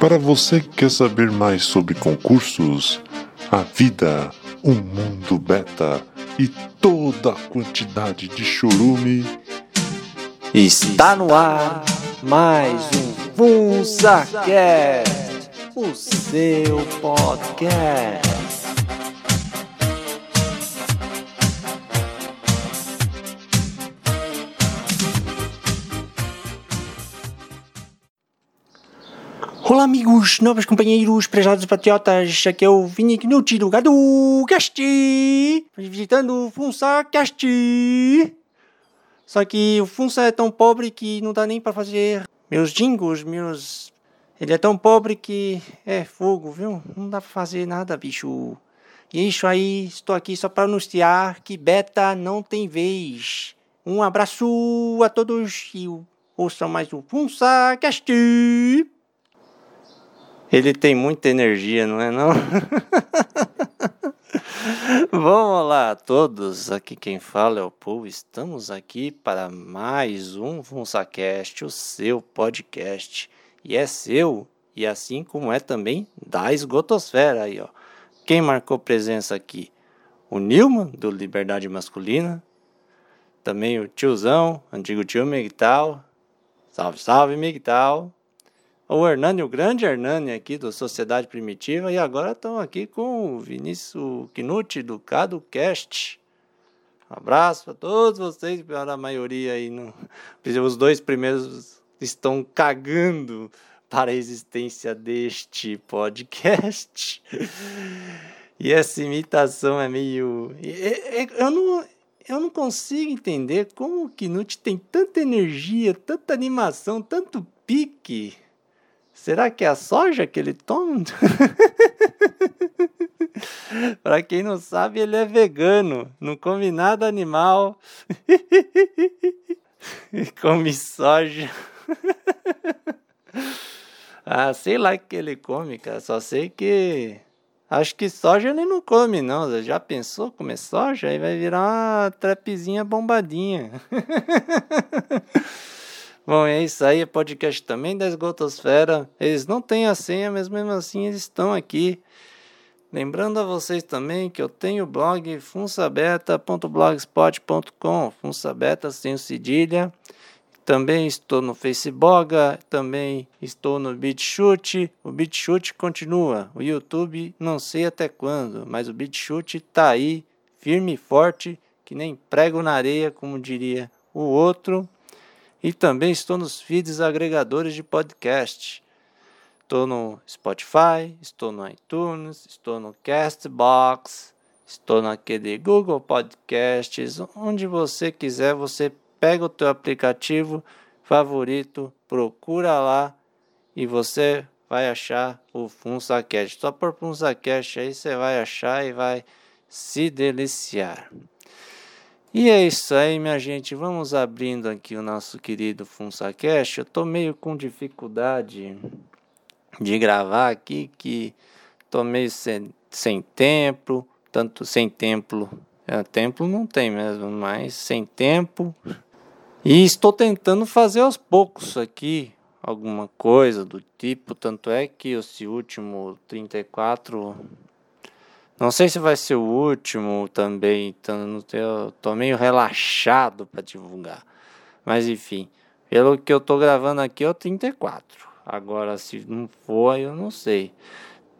Para você que quer saber mais sobre concursos, a vida, o mundo beta e toda a quantidade de chorume, Está no ar mais um FunsaCast, o seu podcast. Olá amigos, novos companheiros, prezados patriotas, aqui é o Vini Knucci do Gado Cast, visitando o FunsaCast. Só que o Funsa é tão pobre que não dá nem pra fazer meus jingles, meus... Ele é tão pobre que é fogo, viu? Não dá pra fazer nada, bicho. E é isso aí, estou aqui só para anunciar que Beta não tem vez. Um abraço a todos e ouçam mais um Funsa Cast. Ele tem muita energia, não é não? Vamos lá a todos, aqui quem fala é o Paul, estamos aqui para mais um FunsaCast, o seu podcast, e é seu, e assim como é também da esgotosfera aí ó. Quem marcou presença aqui? O Nilman, do Liberdade Masculina, também o tiozão, antigo tio Miguel, salve, salve Miguel, o Hernani, o grande Hernani aqui do Sociedade Primitiva, e agora estão aqui com o Vinícius Knucci do CadoCast. Um abraço para todos vocês, a maioria aí, no... os dois primeiros estão cagando para a existência deste podcast. E essa imitação é meio. Eu não, eu não consigo entender como o Knut tem tanta energia, tanta animação, tanto pique. Será que é a soja que ele toma? Para quem não sabe, ele é vegano, não come nada animal. come soja. ah, sei lá o que ele come, cara. Só sei que. Acho que soja ele não come, não. Já pensou comer soja? Aí vai virar uma trapezinha bombadinha. Bom, é isso aí, é podcast também da Esgotosfera. Eles não têm a senha, mas mesmo assim eles estão aqui. Lembrando a vocês também que eu tenho o blog funsabeta.blogspot.com, funsabeta sem cedilha. Também estou no Facebook, também estou no BitChute. O BitChute continua. O YouTube não sei até quando, mas o BitChute está aí, firme e forte, que nem prego na areia, como diria o outro. E também estou nos feeds agregadores de podcast. Estou no Spotify, estou no iTunes, estou no Castbox, estou naquele Google Podcasts, onde você quiser, você pega o teu aplicativo favorito, procura lá e você vai achar o FunsaCast. Só por FunsaCast aí você vai achar e vai se deliciar. E é isso aí, minha gente. Vamos abrindo aqui o nosso querido FunsaCast. Eu tô meio com dificuldade de gravar aqui, que tô meio sem, sem tempo, tanto sem templo. É, templo não tem mesmo, mas sem tempo. E estou tentando fazer aos poucos aqui alguma coisa do tipo. Tanto é que esse último 34 não sei se vai ser o último também, então eu tô meio relaxado para divulgar. Mas enfim, pelo que eu tô gravando aqui o 34. Agora se não for, eu não sei.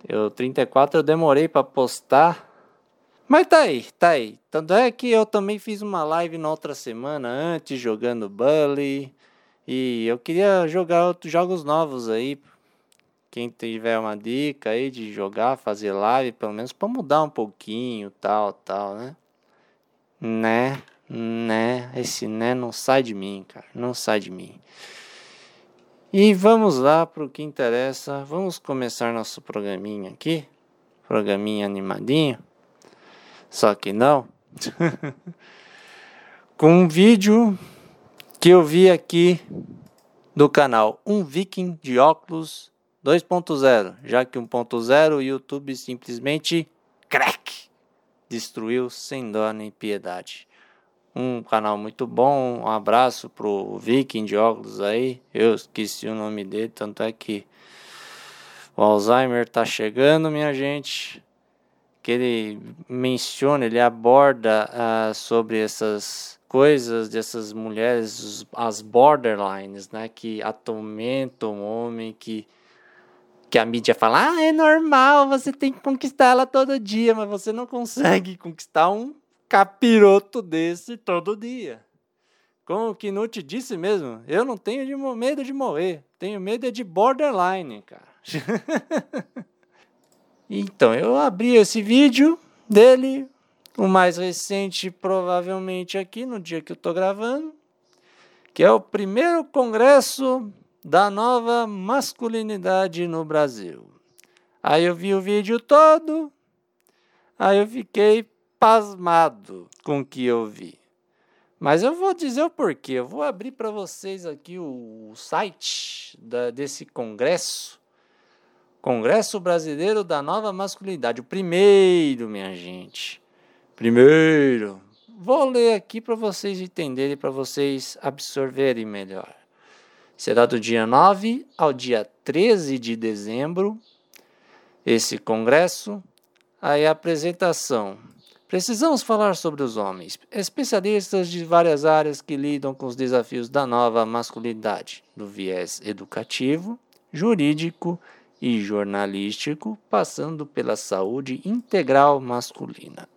Eu 34 eu demorei para postar. Mas tá aí, tá aí. Tanto é que eu também fiz uma live na outra semana antes jogando Bully e eu queria jogar outros jogos novos aí quem tiver uma dica aí de jogar, fazer live, pelo menos para mudar um pouquinho, tal, tal, né? Né? Né? Esse né não sai de mim, cara. Não sai de mim. E vamos lá para o que interessa. Vamos começar nosso programinha aqui. Programinha animadinho. Só que não. Com um vídeo que eu vi aqui do canal Um Viking de Óculos 2.0, já que 1.0 o YouTube simplesmente crack, destruiu sem dó nem piedade. Um canal muito bom, um abraço pro Viking de óculos aí, eu esqueci o nome dele, tanto é que O Alzheimer tá chegando, minha gente. Que ele menciona, ele aborda uh, sobre essas coisas dessas mulheres, as borderlines, né, que atormentam o homem, que que a mídia fala, ah, é normal, você tem que conquistar ela todo dia, mas você não consegue conquistar um capiroto desse todo dia. Como o Knut disse mesmo, eu não tenho de medo de morrer, tenho medo é de borderline, cara. então, eu abri esse vídeo dele, o mais recente provavelmente aqui no dia que eu tô gravando, que é o primeiro congresso da nova masculinidade no Brasil. Aí eu vi o vídeo todo, aí eu fiquei pasmado com o que eu vi. Mas eu vou dizer o porquê. Eu vou abrir para vocês aqui o, site da, desse congresso. Congresso Brasileiro da Nova Masculinidade. O primeiro, minha gente. Primeiro. Vou ler aqui para vocês entenderem, para vocês absorverem melhor. Será do dia 9 ao dia 13 de dezembro esse congresso. Aí a apresentação. Precisamos falar sobre os homens, especialistas de várias áreas que lidam com os desafios da nova masculinidade, do viés educativo, jurídico e jornalístico, passando pela saúde integral masculina.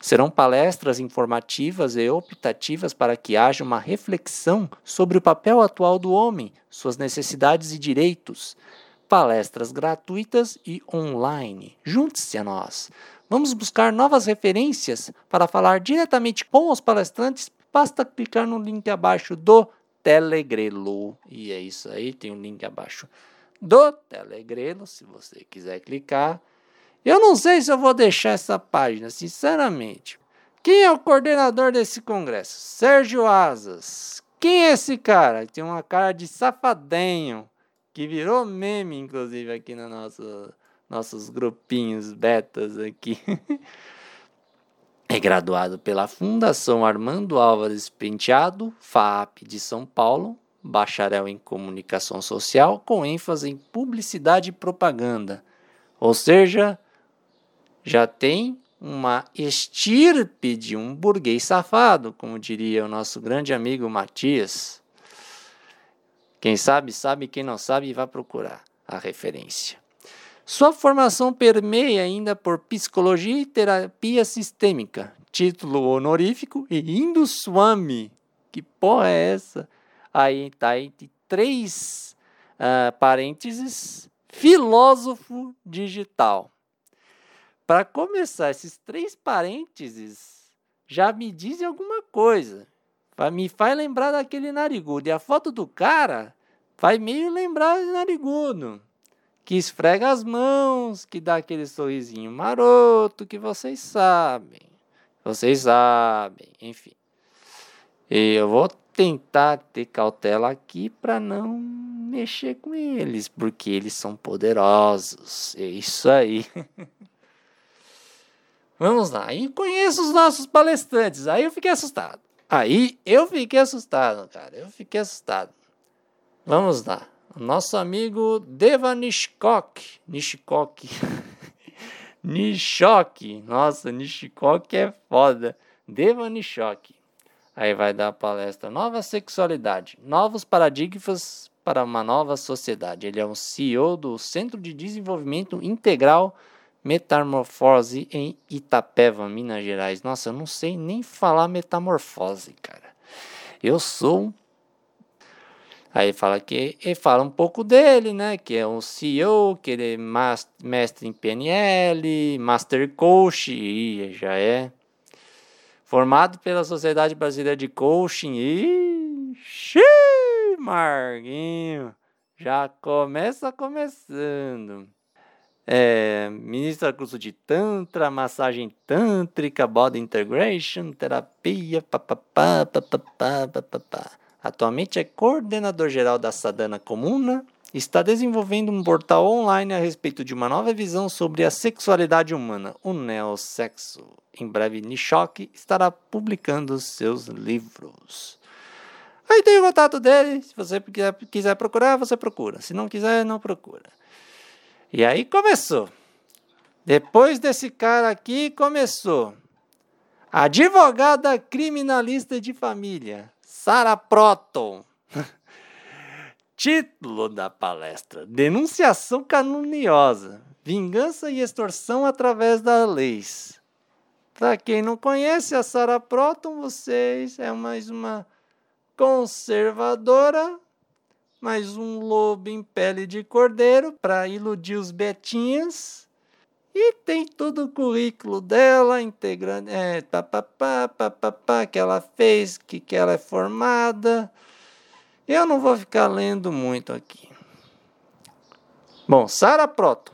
Serão palestras informativas e optativas para que haja uma reflexão sobre o papel atual do homem, suas necessidades e direitos. Palestras gratuitas e online. Junte-se a nós. Vamos buscar novas referências para falar diretamente com os palestrantes. Basta clicar no link abaixo do Telegrelo. E é isso aí, tem um link abaixo do Telegrelo, se você quiser clicar. Eu não sei se eu vou deixar essa página, sinceramente. Quem é o coordenador desse congresso? Sérgio Asas. Quem é esse cara? Tem uma cara de safadenho, que virou meme, inclusive, aqui nos nosso, nossos grupinhos betas aqui. é graduado pela Fundação Armando Álvares Penteado, FAP de São Paulo, bacharel em comunicação social, com ênfase em publicidade e propaganda. Ou seja, já tem uma estirpe de um burguês safado, como diria o nosso grande amigo Matias. Quem sabe, sabe, quem não sabe, vai procurar a referência. Sua formação permeia ainda por psicologia e terapia sistêmica, título honorífico e Induswami. Que porra é essa? Aí tá entre três uh, parênteses, filósofo digital. Para começar, esses três parênteses já me dizem alguma coisa. Me faz lembrar daquele narigudo. E a foto do cara faz meio lembrar de narigudo. Que esfrega as mãos, que dá aquele sorrisinho maroto que vocês sabem. Vocês sabem, enfim. E eu vou tentar ter cautela aqui para não mexer com eles, porque eles são poderosos. É isso aí. Vamos lá. E conheço os nossos palestrantes. Aí eu fiquei assustado. Aí eu fiquei assustado, cara. Eu fiquei assustado. Vamos lá. Nosso amigo Deva Nishkok. Nishkok. Nishok. Nossa, Nishkok é foda. Deva Nishok. Aí vai dar a palestra Nova Sexualidade. Novos paradigmas para uma nova sociedade. Ele é um CEO do Centro de Desenvolvimento Integral Metamorfose em Itapeva, Minas Gerais. Nossa, eu não sei nem falar metamorfose, cara. Eu sou Aí fala que ele fala um pouco dele, né? Que é um CEO, que ele é mestre em PNL, Master Coach, e já é formado pela Sociedade Brasileira de Coaching. E Marguinho, já começa começando é, ministra curso de Tantra, massagem tântrica, body integration, terapia, papapá, papapá, papapá. Atualmente é coordenador geral da Sadhana Comuna. Está desenvolvendo um portal online a respeito de uma nova visão sobre a sexualidade humana, o neossexo. Em breve, Nishok estará publicando seus livros. Aí tem o contato dele. Se você quiser procurar, você procura. Se não quiser, não procura. E aí começou. Depois desse cara aqui, começou. Advogada criminalista de família, Sarah Proton. Título da palestra: Denunciação caluniosa, vingança e extorsão através das leis. Para quem não conhece a Sarah Proton, vocês é mais uma conservadora, mais um lobo em pele de cordeiro para iludir os betinhas. E tem todo o currículo dela, integrando, é, papapá, papapá, que ela fez, que, que ela é formada. Eu não vou ficar lendo muito aqui. Bom, Sara Proton.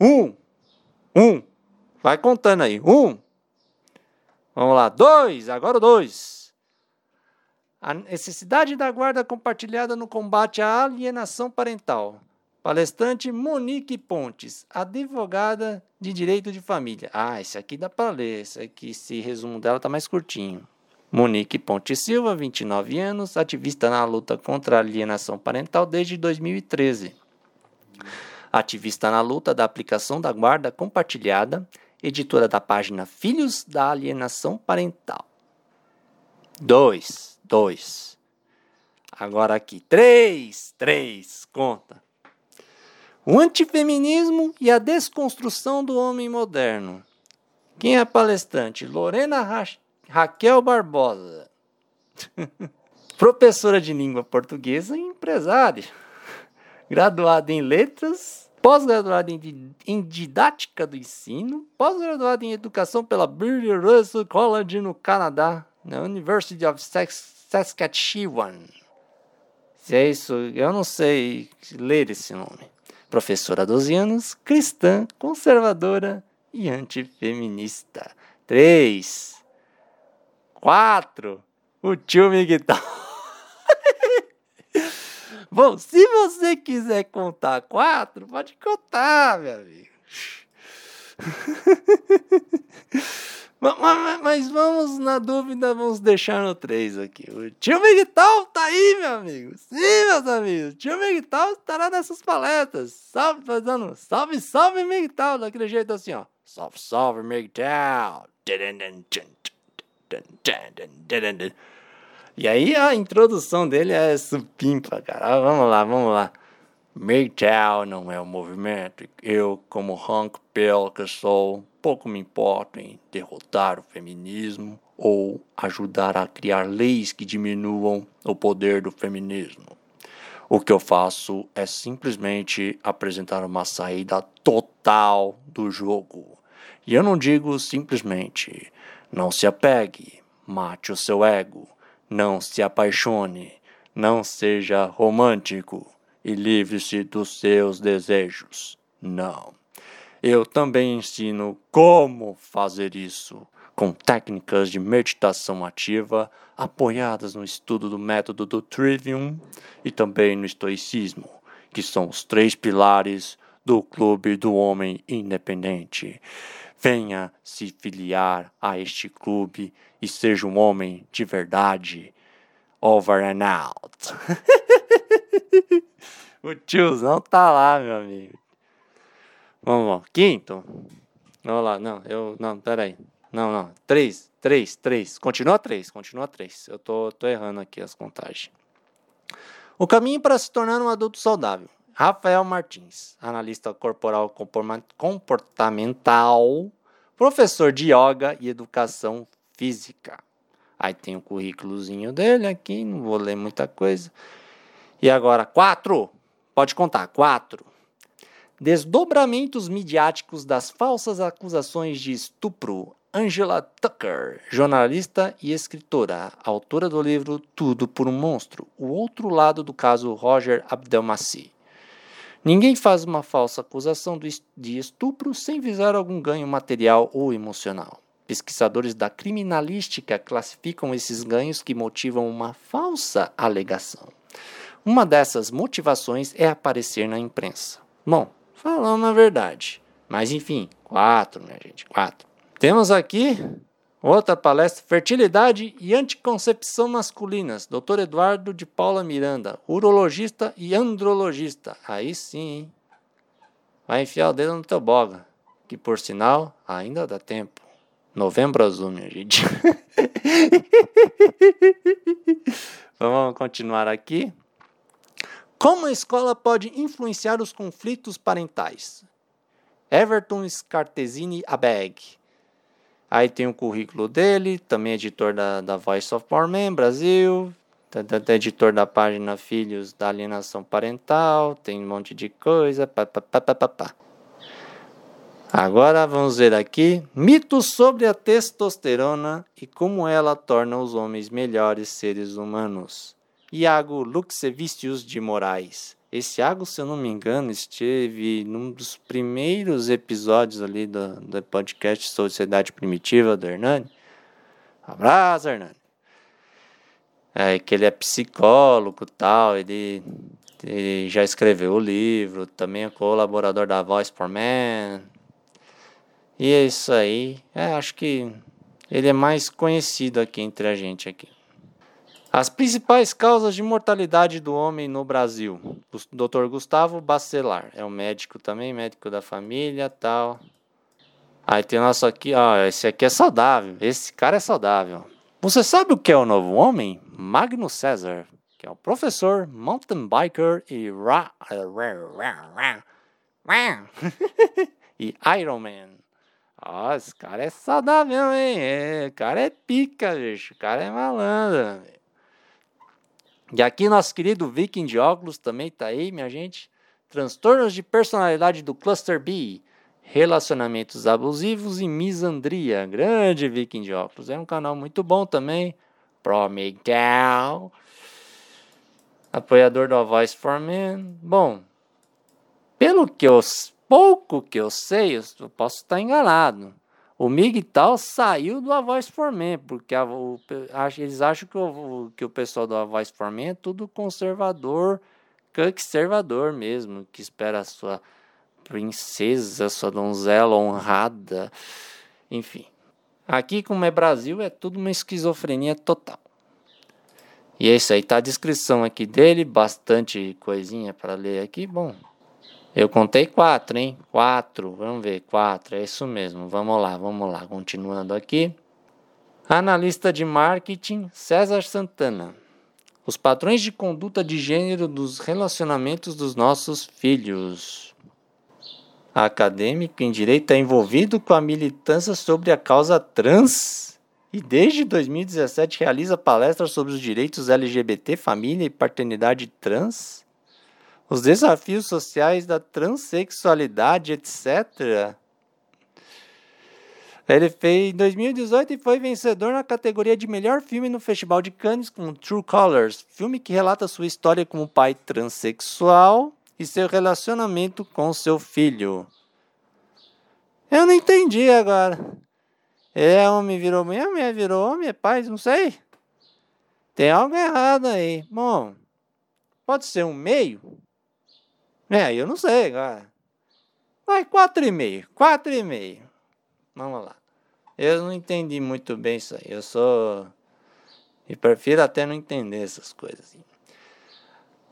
Um. Um. Vai contando aí. Um. Vamos lá. Dois. Agora o dois. A necessidade da guarda compartilhada no combate à alienação parental. Palestrante Monique Pontes, advogada de direito de família. Ah, esse aqui dá para ler. Esse aqui, esse resumo dela tá mais curtinho. Monique Ponte Silva, 29 anos, ativista na luta contra a alienação parental desde 2013. Ativista na luta da aplicação da guarda compartilhada, editora da página Filhos da Alienação Parental. 2, 2. Agora aqui, 3, 3, conta. O antifeminismo e a desconstrução do homem moderno. Quem é a palestrante? Lorena Rach Raquel Barbosa, professora de língua portuguesa e empresária, graduada em letras, pós-graduada em, em, didática do ensino, pós-graduada em educação pela British Russell College no Canadá, na University of Saskatchewan. Se é isso, eu não sei ler esse nome. Professora há 12 anos, cristã, conservadora e antifeminista. 3. Quatro. O tio Miguel. Bom, se você quiser contar quatro, pode contar, meu amigo. mas, mas, vamos, na dúvida, vamos deixar no três aqui. O tio Miguel tá aí, meu amigo. Sim, meus amigos. O tio Miguel estará nessas palestras. Salve, fazendo. Salve, salve, Miguel. Daquele jeito assim, ó. Salve, salve, Miguel. E aí a introdução dele é supimpa, cara. Vamos lá, vamos lá. MGTOW não é um movimento. Eu, como Hank Pell que sou, pouco me importo em derrotar o feminismo ou ajudar a criar leis que diminuam o poder do feminismo. O que eu faço é simplesmente apresentar uma saída total do jogo. E eu não digo simplesmente, não se apegue, mate o seu ego, não se apaixone, não seja romântico e livre-se dos seus desejos. Não. Eu também ensino como fazer isso com técnicas de meditação ativa apoiadas no estudo do método do Trivium e também no estoicismo, que são os três pilares do Clube do Homem Independente. Venha se filiar a este clube e seja um homem de verdade. Over and out. o tiozão tá lá, meu amigo. Vamos lá. Quinto. Vamos lá. Não, eu. Não, peraí. Não, não. Três, três, três. Continua três, continua três. Eu tô, tô errando aqui as contagens. O caminho para se tornar um adulto saudável. Rafael Martins, analista corporal comportamental, professor de yoga e educação física. Aí tem o currículozinho dele aqui, não vou ler muita coisa. E agora, quatro. Pode contar, quatro. Desdobramentos midiáticos das falsas acusações de estupro. Angela Tucker, jornalista e escritora, autora do livro Tudo por um Monstro, o outro lado do caso Roger Abdelmaci. Ninguém faz uma falsa acusação de estupro sem visar algum ganho material ou emocional. Pesquisadores da criminalística classificam esses ganhos que motivam uma falsa alegação. Uma dessas motivações é aparecer na imprensa. Bom, falando a verdade. Mas enfim, quatro, minha gente, quatro. Temos aqui Outra palestra: Fertilidade e Anticoncepção Masculinas. Dr. Eduardo de Paula Miranda, urologista e andrologista. Aí sim, hein? vai enfiar o dedo no teu boga. Que por sinal, ainda dá tempo. Novembro azul, minha gente. Vamos continuar aqui. Como a escola pode influenciar os conflitos parentais? Everton Scartesini Abeg. Aí tem o currículo dele, também editor da, da Voice of Power Man Brasil, editor da página Filhos da Alienação Parental, tem um monte de coisa. Pá, pá, pá, pá, pá. Agora vamos ver aqui mitos sobre a testosterona e como ela torna os homens melhores seres humanos. Iago Luxevicius de Moraes. Esse Iago, se eu não me engano, esteve num dos primeiros episódios ali do, do podcast Sociedade Primitiva do Hernani. Abraço, Hernani. É, que ele é psicólogo tal, ele, ele já escreveu o livro, também é colaborador da Voice for Man, e é isso aí. É, acho que ele é mais conhecido aqui entre a gente aqui. As principais causas de mortalidade do homem no Brasil. O Dr. Gustavo Bacelar é um médico também, médico da família, tal. Aí tem o nosso aqui, ó, esse aqui é saudável. Esse cara é saudável. Você sabe o que é o novo homem? Magno César, que é o professor, mountain biker e ra, e Iron Man. Ó, esse cara é saudável, hein? É, o cara é pica, bicho. O cara é malandro. E aqui nosso querido Viking de óculos também tá aí, minha gente. Transtornos de personalidade do Cluster B. Relacionamentos abusivos e misandria. Grande Viking de óculos. É um canal muito bom também. Pro Miguel. Apoiador do Voice for Men. Bom, pelo que eu pouco que eu sei, eu posso estar enganado. O Migtal saiu do A Voice for Men, porque a, o, eles acham que o, que o pessoal do A Voice for Men é tudo conservador, conservador mesmo, que espera a sua princesa, sua donzela honrada, enfim. Aqui, como é Brasil, é tudo uma esquizofrenia total. E é isso aí, tá a descrição aqui dele, bastante coisinha para ler aqui. Bom, eu contei quatro, hein? Quatro, vamos ver, quatro, é isso mesmo. Vamos lá, vamos lá, continuando aqui. Analista de marketing César Santana. Os padrões de conduta de gênero dos relacionamentos dos nossos filhos. Acadêmico em direito é envolvido com a militância sobre a causa trans e desde 2017 realiza palestras sobre os direitos LGBT, família e paternidade trans os desafios sociais da transexualidade, etc. Ele fez em 2018 e foi vencedor na categoria de melhor filme no Festival de Cannes com True Colors, filme que relata sua história como pai transexual e seu relacionamento com seu filho. Eu não entendi agora. É homem virou mulher, mulher virou homem, é pai, não sei. Tem algo errado aí. Bom, pode ser um meio. É, eu não sei agora. Vai, quatro e meio. Quatro e meio. Vamos lá. Eu não entendi muito bem isso aí. Eu sou... E prefiro até não entender essas coisas.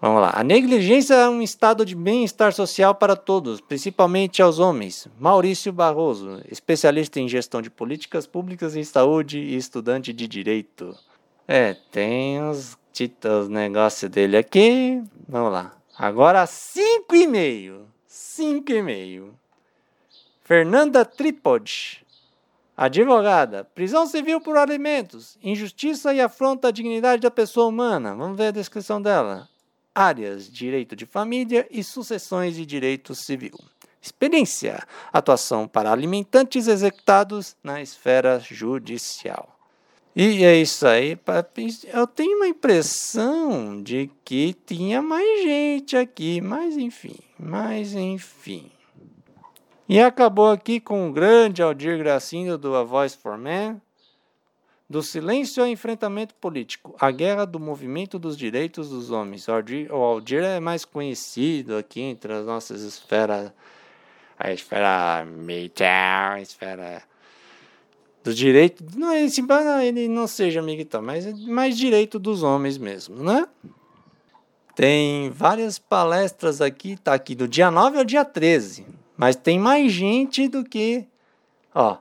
Vamos lá. A negligência é um estado de bem-estar social para todos, principalmente aos homens. Maurício Barroso, especialista em gestão de políticas públicas em saúde e estudante de direito. É, tem os, os negócios dele aqui. Vamos lá. Agora cinco e meio. Cinco e meio. Fernanda Tripod. Advogada. Prisão civil por alimentos. Injustiça e afronta à dignidade da pessoa humana. Vamos ver a descrição dela. Áreas: direito de família e sucessões e direito civil. Experiência: atuação para alimentantes executados na esfera judicial. E é isso aí. Eu tenho uma impressão de que tinha mais gente aqui, mas enfim, mas enfim. E acabou aqui com o grande Aldir Gracindo do A Voice for Man, do silêncio ao enfrentamento político, a guerra do movimento dos direitos dos homens. O Aldir, o Aldir é mais conhecido aqui entre as nossas esferas, a esfera militar, a esfera do direito, não é não, ele não seja militar, mas é mais direito dos homens mesmo, né? Tem várias palestras aqui, tá aqui do dia 9 ao dia 13. Mas tem mais gente do que. Ó,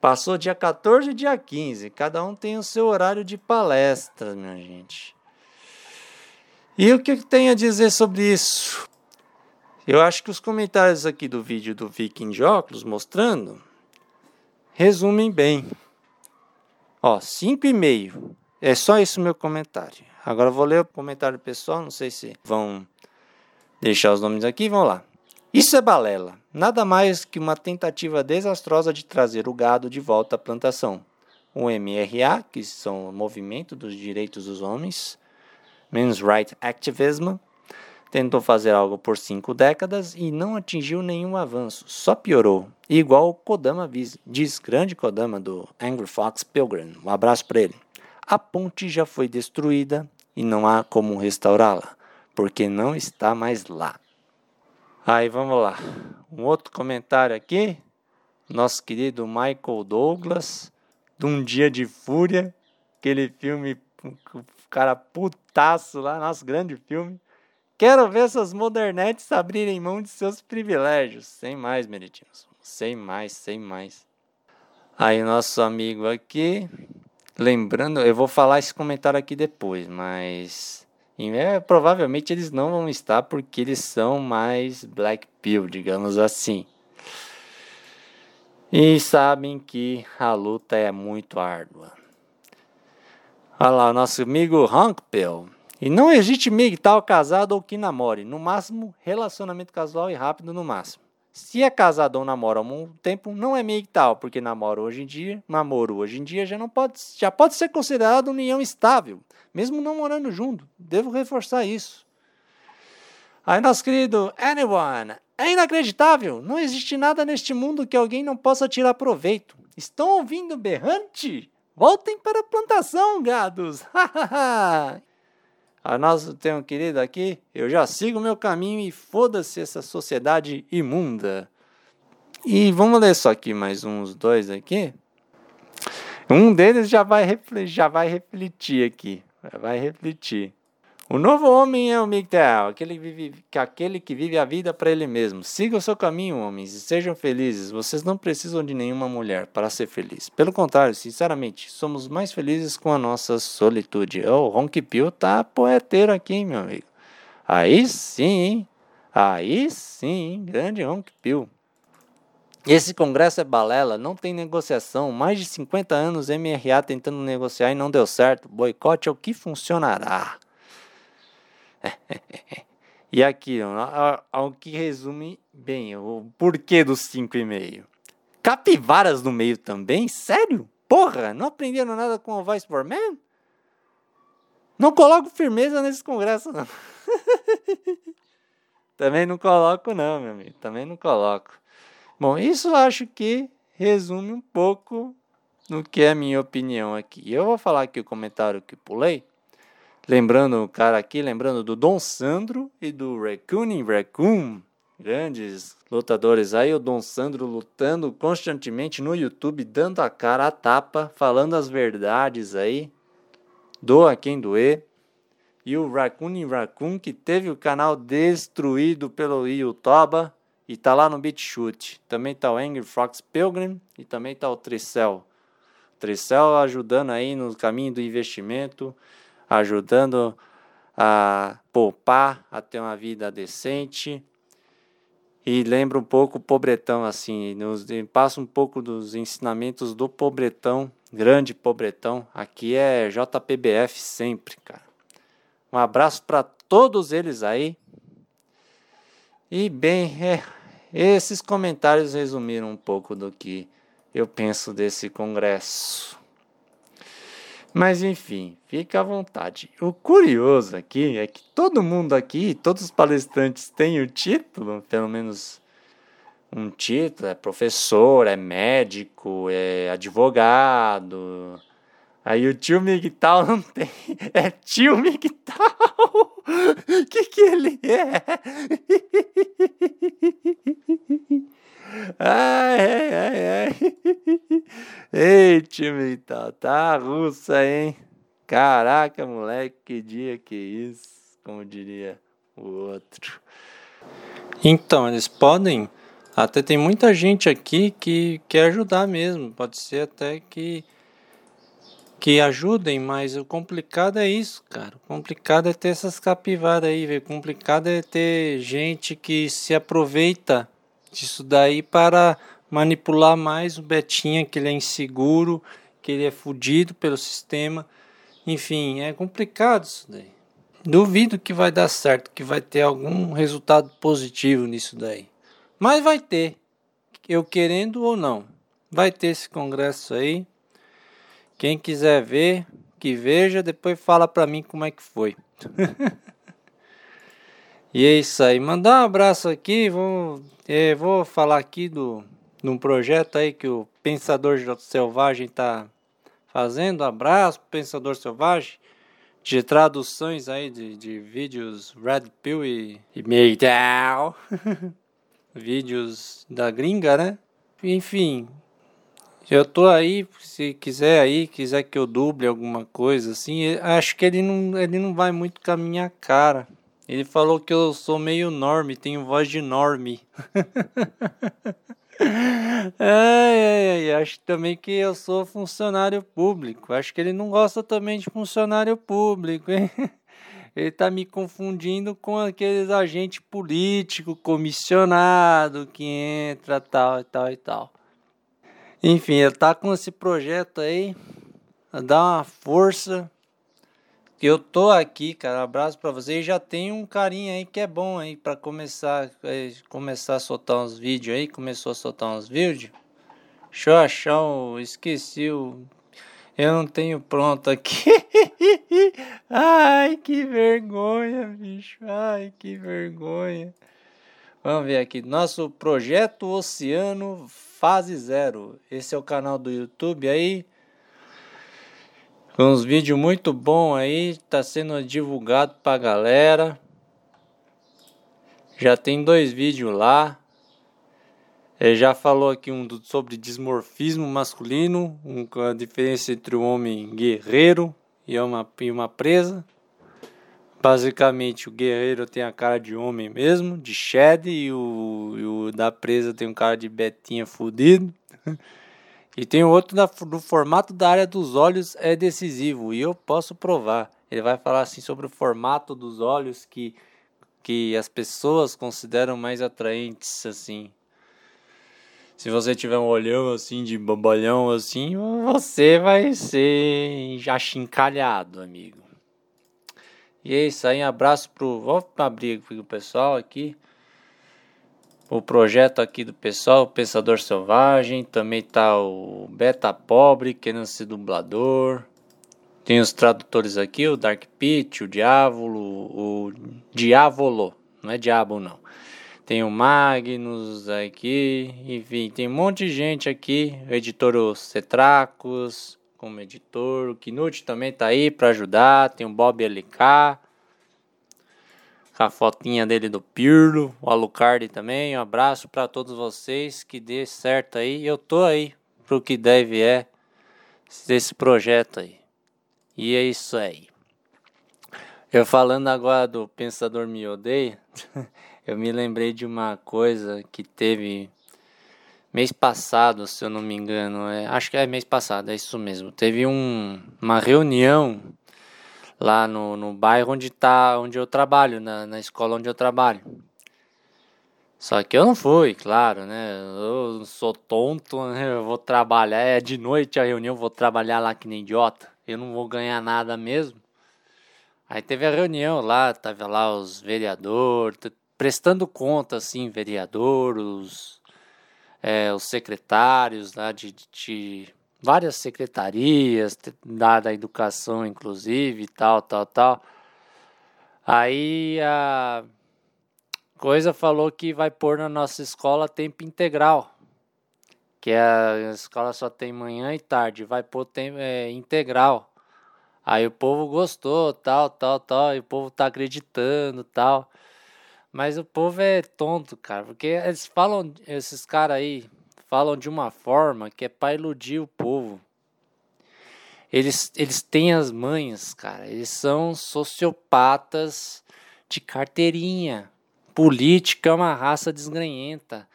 passou dia 14 e dia 15. Cada um tem o seu horário de palestra, minha gente. E o que tem a dizer sobre isso? Eu acho que os comentários aqui do vídeo do Viking de óculos mostrando resumem bem. Ó, 5,5. É só isso meu comentário. Agora vou ler o comentário pessoal, não sei se vão deixar os nomes aqui, vamos lá. Isso é balela, nada mais que uma tentativa desastrosa de trazer o gado de volta à plantação. O MRA, que são o Movimento dos Direitos dos Homens, Men's Right Activism, tentou fazer algo por cinco décadas e não atingiu nenhum avanço, só piorou. Igual o Kodama diz, grande Kodama do Angry Fox Pilgrim. Um abraço para ele. A ponte já foi destruída e não há como restaurá-la, porque não está mais lá. Aí vamos lá. Um outro comentário aqui. Nosso querido Michael Douglas, de Um Dia de Fúria, aquele filme, o cara putaço lá, nosso grande filme. Quero ver essas modernetes abrirem mão de seus privilégios. Sem mais, meritinhos. Sem mais, sem mais. Aí, nosso amigo aqui, Lembrando, eu vou falar esse comentário aqui depois, mas é, provavelmente eles não vão estar porque eles são mais black pill, digamos assim. E sabem que a luta é muito árdua. Olha lá, nosso amigo Hank Pill. E não existe tal casado ou que namore. No máximo, relacionamento casual e rápido no máximo. Se é casado ou namora há um tempo, não é tal, porque namoro hoje em dia, namoro hoje em dia já não pode, já pode ser considerado união estável, mesmo não morando junto. Devo reforçar isso. Aí nosso querido Anyone, é inacreditável, não existe nada neste mundo que alguém não possa tirar proveito. Estão ouvindo berrante? Voltem para a plantação, gados! A nossa tem um querido aqui, eu já sigo o meu caminho e foda-se essa sociedade imunda. E vamos ler só aqui mais uns dois aqui. Um deles já vai, já vai refletir aqui. Vai refletir. O novo homem é o Migdal, aquele que vive, aquele que vive a vida para ele mesmo. Siga o seu caminho, homens, e sejam felizes. Vocês não precisam de nenhuma mulher para ser feliz. Pelo contrário, sinceramente, somos mais felizes com a nossa solitude. Oh, o Ronk Pio tá poeteiro aqui, meu amigo. Aí sim? Aí sim, grande Ronk Pio. Esse congresso é balela, não tem negociação. Mais de 50 anos MRA tentando negociar e não deu certo. Boicote é o que funcionará. e aqui, ao que resume bem o porquê dos 5,5. Capivaras no meio também? Sério? Porra, não aprenderam nada com o Vice for Man? Não coloco firmeza nesse congresso, não. Também não coloco, não, meu amigo. Também não coloco. Bom, isso acho que resume um pouco no que é a minha opinião aqui. Eu vou falar aqui o comentário que pulei. Lembrando o cara aqui, lembrando do Dom Sandro e do Raccoon Raccoon, grandes lutadores aí, o Dom Sandro lutando constantemente no YouTube, dando a cara a tapa, falando as verdades aí, doa quem doer. E o Raccoon Raccoon que teve o canal destruído pelo YouTube e tá lá no BitChute. Também tá o Angry Fox Pilgrim e também tá o Tricel. Tricel ajudando aí no caminho do investimento ajudando a poupar, a ter uma vida decente. E lembra um pouco o pobretão, assim, nos, passa um pouco dos ensinamentos do pobretão, grande pobretão. Aqui é JPBF sempre, cara. Um abraço para todos eles aí. E bem, é, esses comentários resumiram um pouco do que eu penso desse congresso. Mas enfim, fica à vontade. O curioso aqui é que todo mundo aqui, todos os palestrantes têm o título, pelo menos um título, é professor, é médico, é advogado. Aí o tio Migtal não tem. É tio Migtal! O que, que ele é? Ai, ai, ai, ai. Ei, time tal, tá russa, hein? Caraca, moleque, que dia que isso, como diria o outro. Então, eles podem Até tem muita gente aqui que quer ajudar mesmo. Pode ser até que que ajudem, mas o complicado é isso, cara. O complicado é ter essas capivaras aí, velho. O complicado é ter gente que se aproveita disso daí para manipular mais o Betinha, que ele é inseguro, que ele é fudido pelo sistema. Enfim, é complicado isso daí. Duvido que vai dar certo, que vai ter algum resultado positivo nisso daí. Mas vai ter. Eu querendo ou não. Vai ter esse congresso aí. Quem quiser ver, que veja, depois fala pra mim como é que foi. e é isso aí. Mandar um abraço aqui, vou, é, vou falar aqui do num projeto aí que o Pensador Selvagem tá fazendo. Abraço Pensador Selvagem. De traduções aí de, de vídeos Red Pill e, e vídeos da gringa, né? Enfim, eu tô aí, se quiser aí, quiser que eu duble alguma coisa assim, acho que ele não, ele não vai muito com a minha cara. Ele falou que eu sou meio norme, tenho voz de norme. ai, ai, ai, acho também que eu sou funcionário público. Acho que ele não gosta também de funcionário público, hein? Ele tá me confundindo com aqueles agentes político comissionado que entra tal e tal e tal. Enfim, ele tá com esse projeto aí. Dá uma força. Eu tô aqui, cara. Abraço para vocês. Já tem um carinha aí que é bom aí para começar, é, começar a soltar uns vídeos aí. Começou a soltar uns vídeos. Deixa eu achar o. Esqueci o. Eu não tenho pronto aqui. Ai, que vergonha, bicho. Ai, que vergonha. Vamos ver aqui. Nosso projeto Oceano Fase Zero. Esse é o canal do YouTube aí. Com uns vídeos muito bons aí. Tá sendo divulgado pra galera. Já tem dois vídeos lá. Ele já falou aqui um do, sobre dismorfismo masculino, um, a diferença entre o homem guerreiro e uma, e uma presa. Basicamente, o guerreiro tem a cara de homem mesmo, de Shed, e o, e o da presa tem um cara de Betinha fudido. e tem outro da, do formato da área dos olhos é decisivo, e eu posso provar. Ele vai falar assim sobre o formato dos olhos que, que as pessoas consideram mais atraentes, assim. Se você tiver um olhão assim de bobalhão assim, você vai ser já chincalhado, amigo. E é isso aí, um abraço pro. Vou abrir o pessoal aqui. O projeto aqui do pessoal, Pensador Selvagem. Também tá o Beta Pobre, querendo ser dublador. Tem os tradutores aqui, o Dark Pit, o Diávolo, o Diávolo. Não é Diabo, não. Tem o Magnus aqui, enfim, tem um monte de gente aqui. O editor Cetracos, como editor. O Knut também tá aí para ajudar. Tem o Bob LK. A fotinha dele do Pirlo. O Alucard também. Um abraço para todos vocês. Que dê certo aí. Eu tô aí pro que deve é desse projeto aí. E é isso aí. Eu falando agora do Pensador Me Odeia, eu me lembrei de uma coisa que teve mês passado, se eu não me engano, é, acho que é mês passado, é isso mesmo. Teve um, uma reunião lá no, no bairro onde tá, onde eu trabalho, na, na escola onde eu trabalho. Só que eu não fui, claro, né? Eu sou tonto, né? Eu vou trabalhar, é de noite a reunião, vou trabalhar lá que nem idiota. Eu não vou ganhar nada mesmo. Aí teve a reunião lá, tava lá os vereadores, prestando conta, assim, vereador, os é, os secretários né, de, de várias secretarias, da, da educação inclusive, tal, tal, tal. Aí a coisa falou que vai pôr na nossa escola tempo integral, que a escola só tem manhã e tarde, vai pôr tempo é, integral. Aí o povo gostou, tal, tal, tal, e o povo tá acreditando, tal. Mas o povo é tonto, cara, porque eles falam, esses caras aí, falam de uma forma que é para iludir o povo. Eles, eles têm as manhas, cara. Eles são sociopatas de carteirinha. Política é uma raça desgranhenta.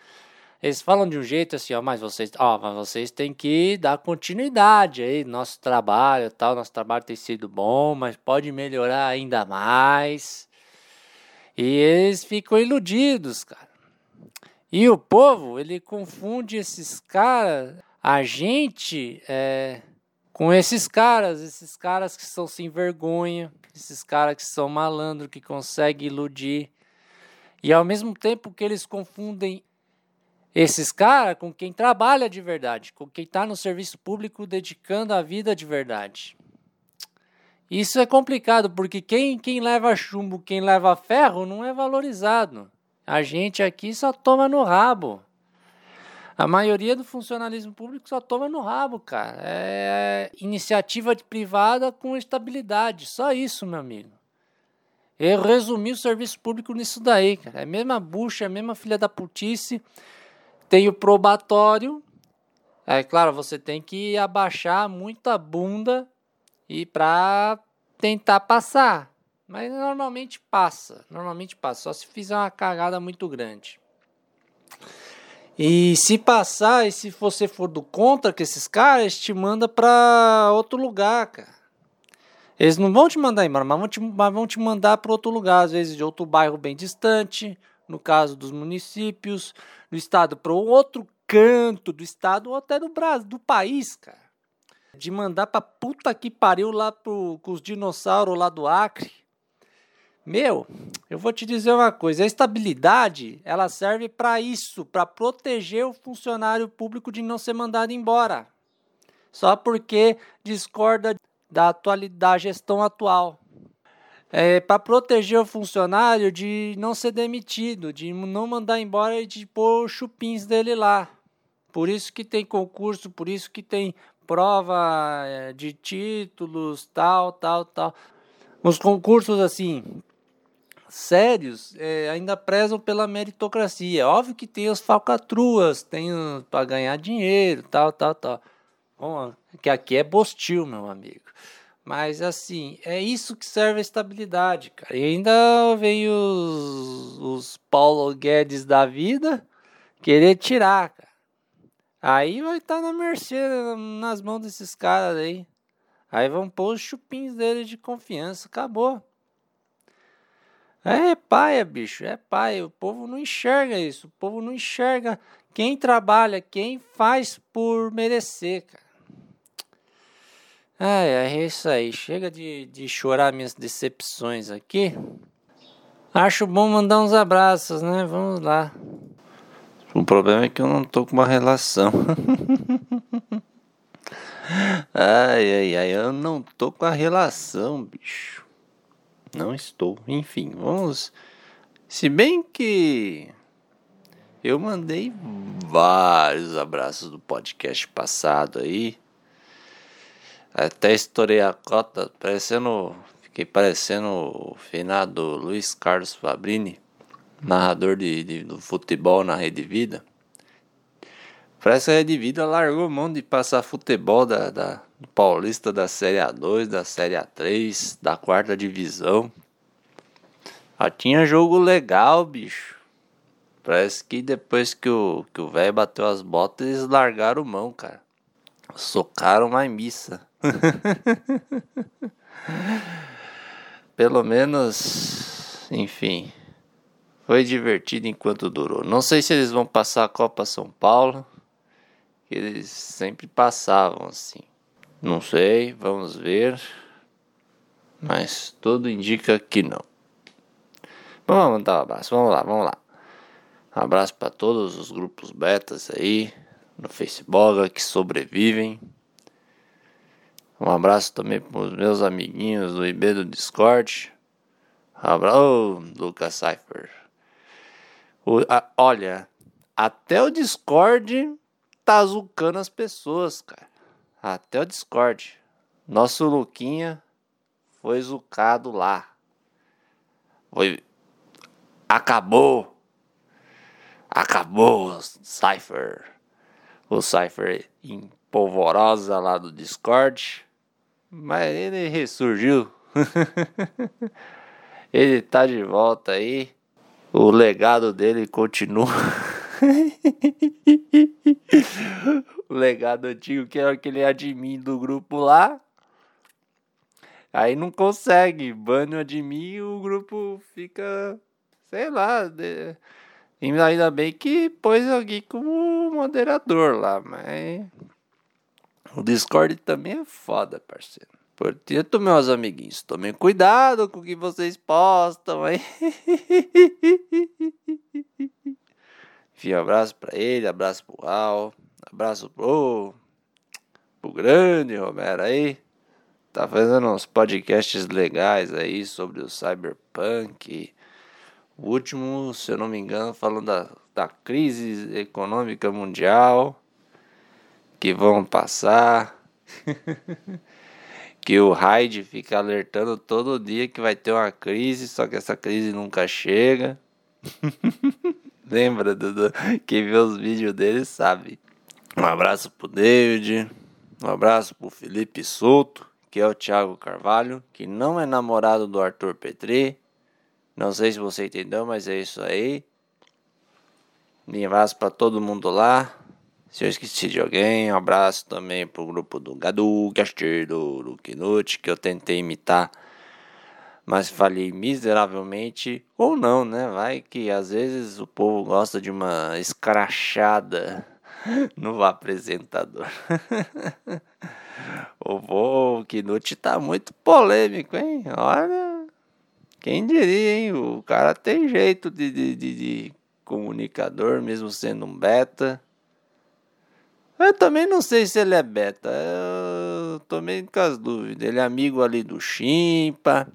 Eles falam de um jeito assim, ó, mas vocês, ó, mas vocês têm que dar continuidade aí, nosso trabalho, tal, nosso trabalho tem sido bom, mas pode melhorar ainda mais. E eles ficam iludidos, cara. E o povo, ele confunde esses caras, a gente, é, com esses caras, esses caras que são sem vergonha, esses caras que são malandro, que conseguem iludir. E ao mesmo tempo que eles confundem esses caras com quem trabalha de verdade, com quem está no serviço público dedicando a vida de verdade. Isso é complicado, porque quem, quem leva chumbo, quem leva ferro, não é valorizado. A gente aqui só toma no rabo. A maioria do funcionalismo público só toma no rabo, cara. É iniciativa privada com estabilidade. Só isso, meu amigo. Eu resumi o serviço público nisso daí, cara. É a mesma bucha, é a mesma filha da putice tem o probatório. É claro, você tem que abaixar muito a bunda e para tentar passar. Mas normalmente passa, normalmente passa, só se fizer uma cagada muito grande. E se passar, e se você for do contra com esses caras, te manda para outro lugar, cara. Eles não vão te mandar embora, mas vão te, mas vão te mandar para outro lugar, às vezes de outro bairro bem distante, no caso dos municípios, do estado para outro canto do estado ou até do Brasil, do país, cara. De mandar pra puta que pariu lá pro, com os dinossauros lá do Acre. Meu, eu vou te dizer uma coisa, a estabilidade, ela serve para isso, para proteger o funcionário público de não ser mandado embora. Só porque discorda da gestão atual é, para proteger o funcionário de não ser demitido, de não mandar embora e de pôr chupins dele lá. Por isso que tem concurso, por isso que tem prova é, de títulos, tal, tal, tal. Os concursos assim sérios é, ainda prezam pela meritocracia. Óbvio que tem as falcatruas, tem para ganhar dinheiro, tal, tal, tal. Bom, que aqui é bostil, meu amigo. Mas assim, é isso que serve a estabilidade, cara. E ainda vem os, os Paulo Guedes da vida querer tirar, cara. Aí vai estar tá na mercê, nas mãos desses caras aí. Aí vão pôr os chupins dele de confiança, acabou. É paia, bicho, é paia. O povo não enxerga isso. O povo não enxerga quem trabalha, quem faz por merecer, cara. Ah, é isso aí. Chega de, de chorar minhas decepções aqui. Acho bom mandar uns abraços, né? Vamos lá. O problema é que eu não tô com uma relação. ai, ai, ai, eu não tô com a relação, bicho. Não estou. Enfim, vamos. Se bem que eu mandei vários abraços do podcast passado aí. Até estourei a cota, parecendo. Fiquei parecendo o finado Luiz Carlos Fabrini, narrador de, de, do futebol na Rede Vida. Parece que a Rede Vida largou mão de passar futebol da, da, Paulista da Série A2, da Série A3, da quarta divisão. Já tinha jogo legal, bicho. Parece que depois que o que o velho bateu as botas, eles largaram mão, cara. Socaram uma missa. Pelo menos, enfim, foi divertido enquanto durou. Não sei se eles vão passar a Copa São Paulo, que eles sempre passavam assim. Não sei, vamos ver. Mas tudo indica que não. Vamos mandar um abraço, vamos lá, vamos lá. Um abraço para todos os grupos betas aí no Facebook que sobrevivem. Um abraço também para os meus amiguinhos do IB do Discord. Abraço, oh, Lucas Cypher. O, a, olha, até o Discord tá zucando as pessoas, cara. Até o Discord. Nosso Luquinha foi zucado lá. Foi. Acabou. Acabou, Cypher. O Cypher em polvorosa lá do Discord. Mas ele ressurgiu. ele tá de volta aí. O legado dele continua. o legado antigo que é aquele admin do grupo lá. Aí não consegue, bane o admin e o grupo fica, sei lá, de... ainda bem que pôs alguém como moderador lá, mas o Discord também é foda, parceiro. Portanto, meus amiguinhos, tomem cuidado com o que vocês postam aí. Enfim, um abraço pra ele, abraço pro Al, abraço pro, pro grande Romero aí. Tá fazendo uns podcasts legais aí sobre o Cyberpunk. O último, se eu não me engano, falando da, da crise econômica mundial que vão passar. que o Hyde fica alertando todo dia que vai ter uma crise, só que essa crise nunca chega. Lembra, Dudu? Quem vê os vídeos dele sabe. Um abraço pro David, um abraço pro Felipe Souto, que é o Thiago Carvalho, que não é namorado do Arthur Petri. Não sei se você entendeu, mas é isso aí. Um abraço pra todo mundo lá. Se eu esqueci de alguém, um abraço também pro grupo do Gadu, Castilho, do que eu tentei imitar, mas falhei miseravelmente. Ou não, né? Vai que às vezes o povo gosta de uma escrachada no apresentador. o Knut tá muito polêmico, hein? Olha, quem diria, hein? O cara tem jeito de, de, de, de comunicador, mesmo sendo um beta. Eu também não sei se ele é beta. Eu tô meio com as dúvidas. Ele é amigo ali do Chimpa.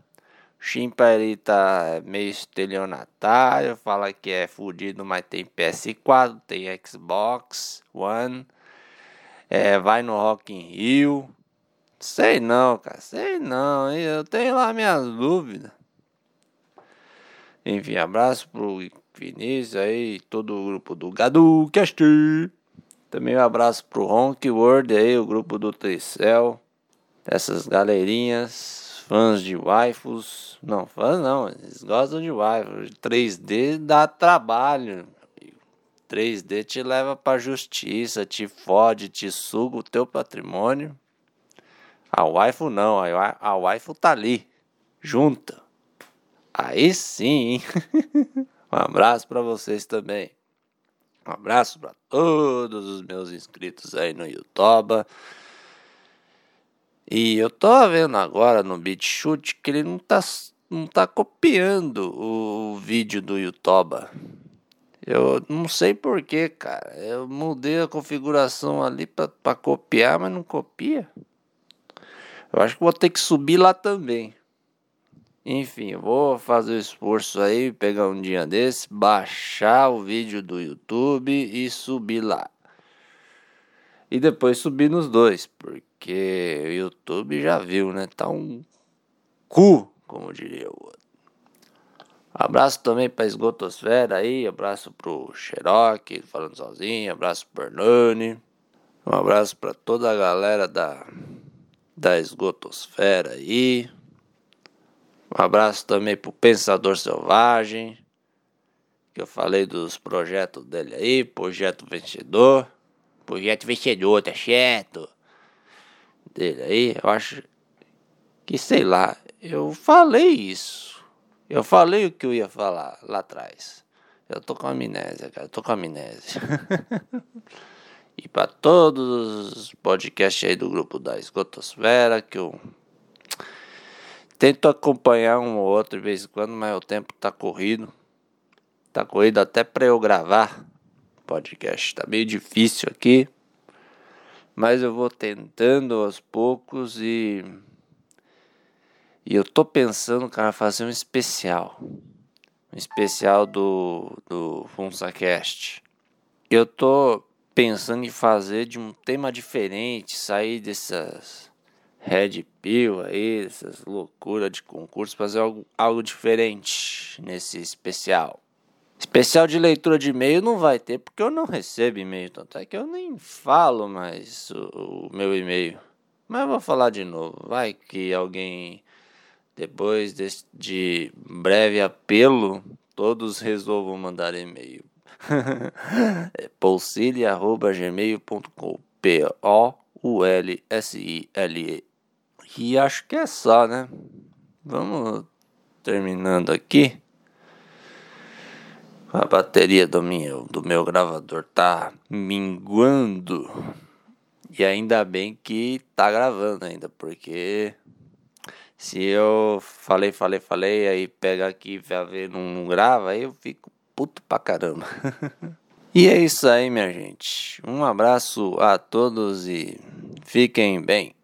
Chimpa ele tá meio estelionatário. Fala que é fudido, mas tem PS4, tem Xbox One. É, vai no Rock in Rio. Sei não, cara. Sei não. Eu tenho lá minhas dúvidas. Enfim, abraço pro Vinícius aí, todo o grupo do Gadu Cast. Também um abraço pro Honk World aí, o grupo do Tricel. Essas galerinhas, fãs de waifus. Não, fãs não, eles gostam de waifus. 3D dá trabalho. 3D te leva pra justiça, te fode, te suga o teu patrimônio. A waifu não, a, a waifu tá ali, junta. Aí sim, um abraço para vocês também. Um abraço para todos os meus inscritos aí no YouTube. E eu tô vendo agora no BitChute que ele não tá, não tá copiando o vídeo do YouTube. Eu não sei porquê, cara. Eu mudei a configuração ali para copiar, mas não copia. Eu acho que vou ter que subir lá também. Enfim, vou fazer o esforço aí, pegar um dia desse, baixar o vídeo do YouTube e subir lá. E depois subir nos dois, porque o YouTube já viu, né? Tá um cu, como diria o outro. Abraço também pra Esgotosfera aí, abraço pro Xerox, falando sozinho, abraço pro Hernani. Um abraço para toda a galera da, da Esgotosfera aí. Um abraço também pro Pensador Selvagem, que eu falei dos projetos dele aí, projeto vencedor. Projeto vencedor, tá certo? Dele aí, eu acho que sei lá, eu falei isso. Eu falei o que eu ia falar lá atrás. Eu tô com amnésia, cara, eu tô com amnésia. e para todos os podcasts aí do grupo da Esgotosfera, que eu Tento acompanhar um ou outro de vez em quando, mas o tempo tá corrido. Tá corrido até para eu gravar podcast. Tá meio difícil aqui. Mas eu vou tentando aos poucos e. E eu tô pensando, cara, fazer um especial. Um especial do, do FunsaCast. Eu tô pensando em fazer de um tema diferente, sair dessas Red Pill aí, essas loucuras de concurso, fazer algo, algo diferente nesse especial. Especial de leitura de e-mail não vai ter, porque eu não recebo e-mail, tanto é que eu nem falo mais o, o meu e-mail. Mas eu vou falar de novo, vai que alguém, depois de, de breve apelo, todos resolvam mandar e-mail. é polsile.gmail.com P-O-U-L-S-I-L-E E acho que é só, né? Vamos terminando aqui. A bateria do meu, do meu gravador tá minguando. E ainda bem que tá gravando ainda, porque se eu falei, falei, falei, aí pega aqui e ver não grava, aí eu fico puto pra caramba. e é isso aí, minha gente. Um abraço a todos e fiquem bem.